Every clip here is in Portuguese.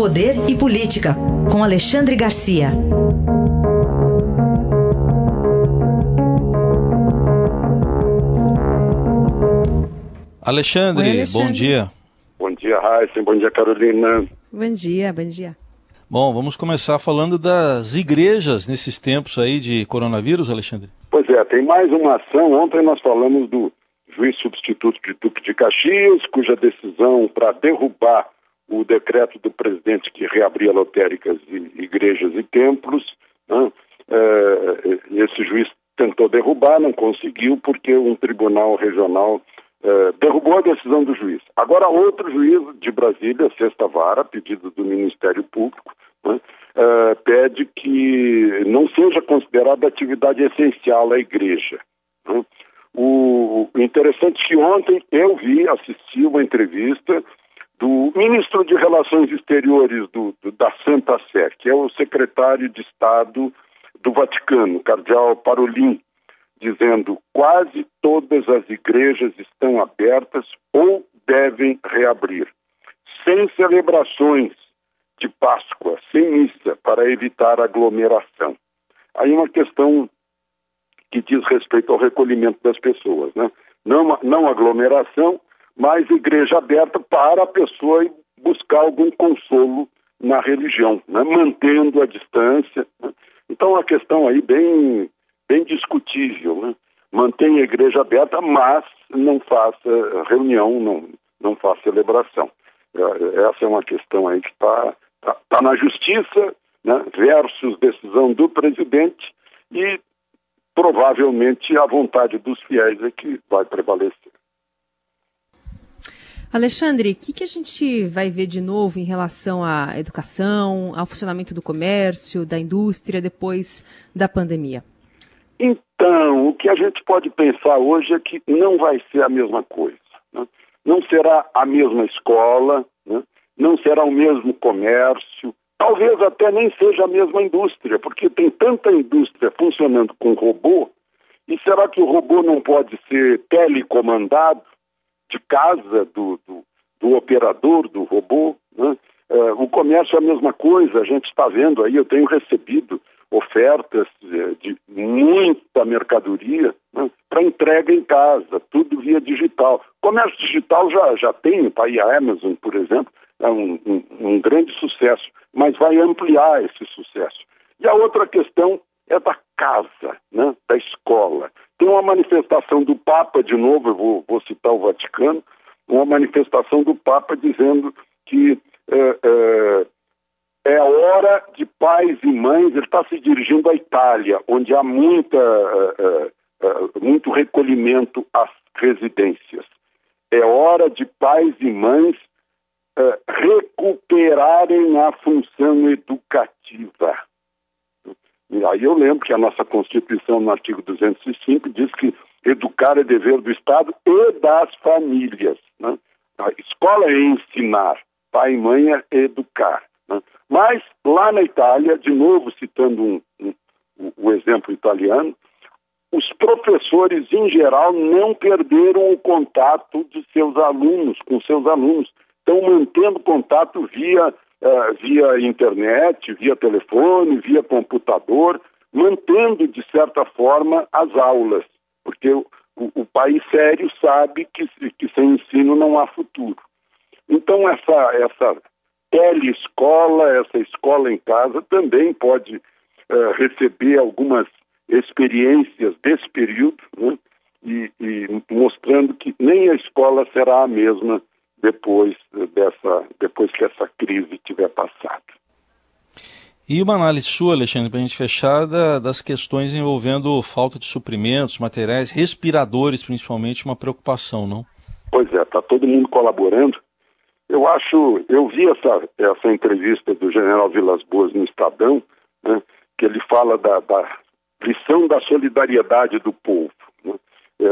Poder e Política, com Alexandre Garcia. Alexandre, Oi, Alexandre. bom dia. Bom dia, Raíssa. Bom dia, Carolina. Bom dia, bom dia. Bom, vamos começar falando das igrejas nesses tempos aí de coronavírus, Alexandre. Pois é, tem mais uma ação. Ontem nós falamos do juiz substituto de Duque de Caxias, cuja decisão para derrubar o decreto do presidente que reabria lotéricas, igrejas e templos, né? é, esse juiz tentou derrubar, não conseguiu, porque um tribunal regional é, derrubou a decisão do juiz. Agora, outro juiz de Brasília, sexta vara, pedido do Ministério Público, né, é, pede que não seja considerada atividade essencial a igreja. Né. O, interessante é que ontem eu vi, assisti uma entrevista do ministro de Relações Exteriores do, do, da Santa Sé, que é o secretário de Estado do Vaticano, cardeal Parolin, dizendo quase todas as igrejas estão abertas ou devem reabrir, sem celebrações de Páscoa, sem missa, para evitar aglomeração. Aí uma questão que diz respeito ao recolhimento das pessoas, né? Não, não aglomeração, mas igreja aberta para a pessoa buscar algum consolo na religião, né? mantendo a distância. Né? Então, a questão aí bem bem discutível. Né? Mantenha a igreja aberta, mas não faça reunião, não, não faça celebração. É, essa é uma questão aí que está tá, tá na justiça, né, versus decisão do presidente e provavelmente a vontade dos fiéis é que vai prevalecer. Alexandre, o que, que, a gente vai ver de novo em relação à educação, ao funcionamento do comércio, da indústria depois da pandemia? Então, o que a gente pode pensar hoje é que não vai ser a mesma coisa. Né? Não será a mesma escola, né? não será o mesmo comércio, talvez até nem seja a mesma indústria, porque tem tanta indústria funcionando com robô, e será que o robô não pode ser telecomandado de casa do, do, do operador do robô? Né? Uh, o comércio é a mesma coisa, a gente está vendo aí, eu tenho recebido ofertas eh, de muita mercadoria né, para entrega em casa, tudo via digital. Comércio digital já, já tem, tá aí a Amazon, por exemplo, é um, um, um grande sucesso, mas vai ampliar esse sucesso. E a outra questão é da casa, né, da escola. Tem uma manifestação do Papa, de novo, eu vou, vou citar o Vaticano, uma manifestação do Papa dizendo que eh, é a hora de pais e mães, ele está se dirigindo à Itália, onde há muita, uh, muito recolhimento às residências. É hora de pais e mães recuperarem a função educativa. E aí eu lembro que a nossa Constituição, no artigo 205, diz que educar é dever do Estado e das famílias. Né? A escola é ensinar, pai e mãe é educar. Né? Mas lá na Itália, de novo citando um, um, o exemplo italiano, os professores em geral não perderam o contato de seus alunos, com seus alunos, estão mantendo contato via, uh, via internet, via telefone, via computador, mantendo de certa forma as aulas, porque o, o, país sério sabe que, que sem ensino não há futuro. Então essa, essa telescola, essa escola em casa, também pode uh, receber algumas experiências desse período, né? e, e, mostrando que nem a escola será a mesma depois dessa, depois que essa crise tiver passado. E uma análise sua, Alexandre, para a gente fechar, da, das questões envolvendo falta de suprimentos, materiais, respiradores, principalmente, uma preocupação, não? Pois é, está todo mundo colaborando eu acho, eu vi essa, essa entrevista do general Vilas Boas no Estadão, né, que ele fala da, da, lição da solidariedade do povo. Né.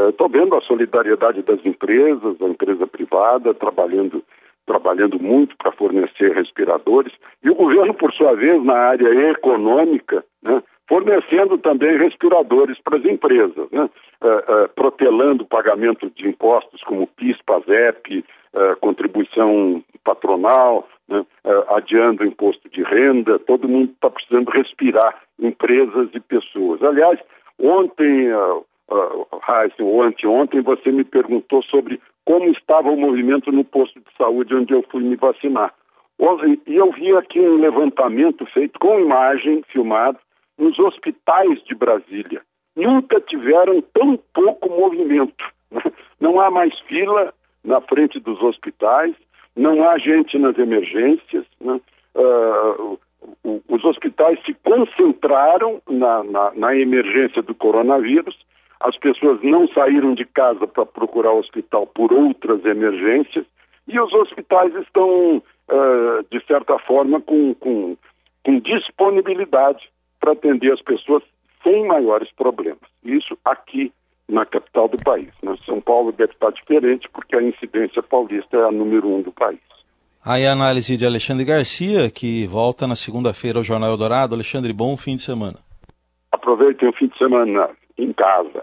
Estou é, vendo a solidariedade das empresas, a empresa privada trabalhando, trabalhando muito para fornecer respiradores, e o governo, por sua vez, na área econômica, né, fornecendo também respiradores para as empresas, né? Uh, uh, protelando o pagamento de impostos como PIS, PASEP, uh, contribuição patronal, né, adiando o imposto de renda, todo mundo está precisando respirar, empresas e pessoas. Aliás, ontem, uh, ou anteontem, você me perguntou sobre como estava o movimento no posto de saúde onde eu fui me vacinar. E eu vi aqui um levantamento feito com imagem filmado nos hospitais de Brasília. Nunca tiveram tão pouco movimento. Né? Não há mais fila na frente dos hospitais, não há gente nas emergências. Né? Uh, os hospitais se concentraram na, na, na, emergência do coronavírus, as pessoas não saíram de casa para procurar o hospital por outras emergências, e os hospitais estão, uh, de certa forma, com, com, com disponibilidade para atender as pessoas sem maiores problemas. Isso aqui na capital do país. Né? São Paulo deve estar diferente porque a incidência paulista é a número um do país. Aí a análise de Alexandre Garcia, que volta na segunda-feira ao Jornal Eldorado. Alexandre, bom fim de semana. Aproveitem o fim de semana em casa.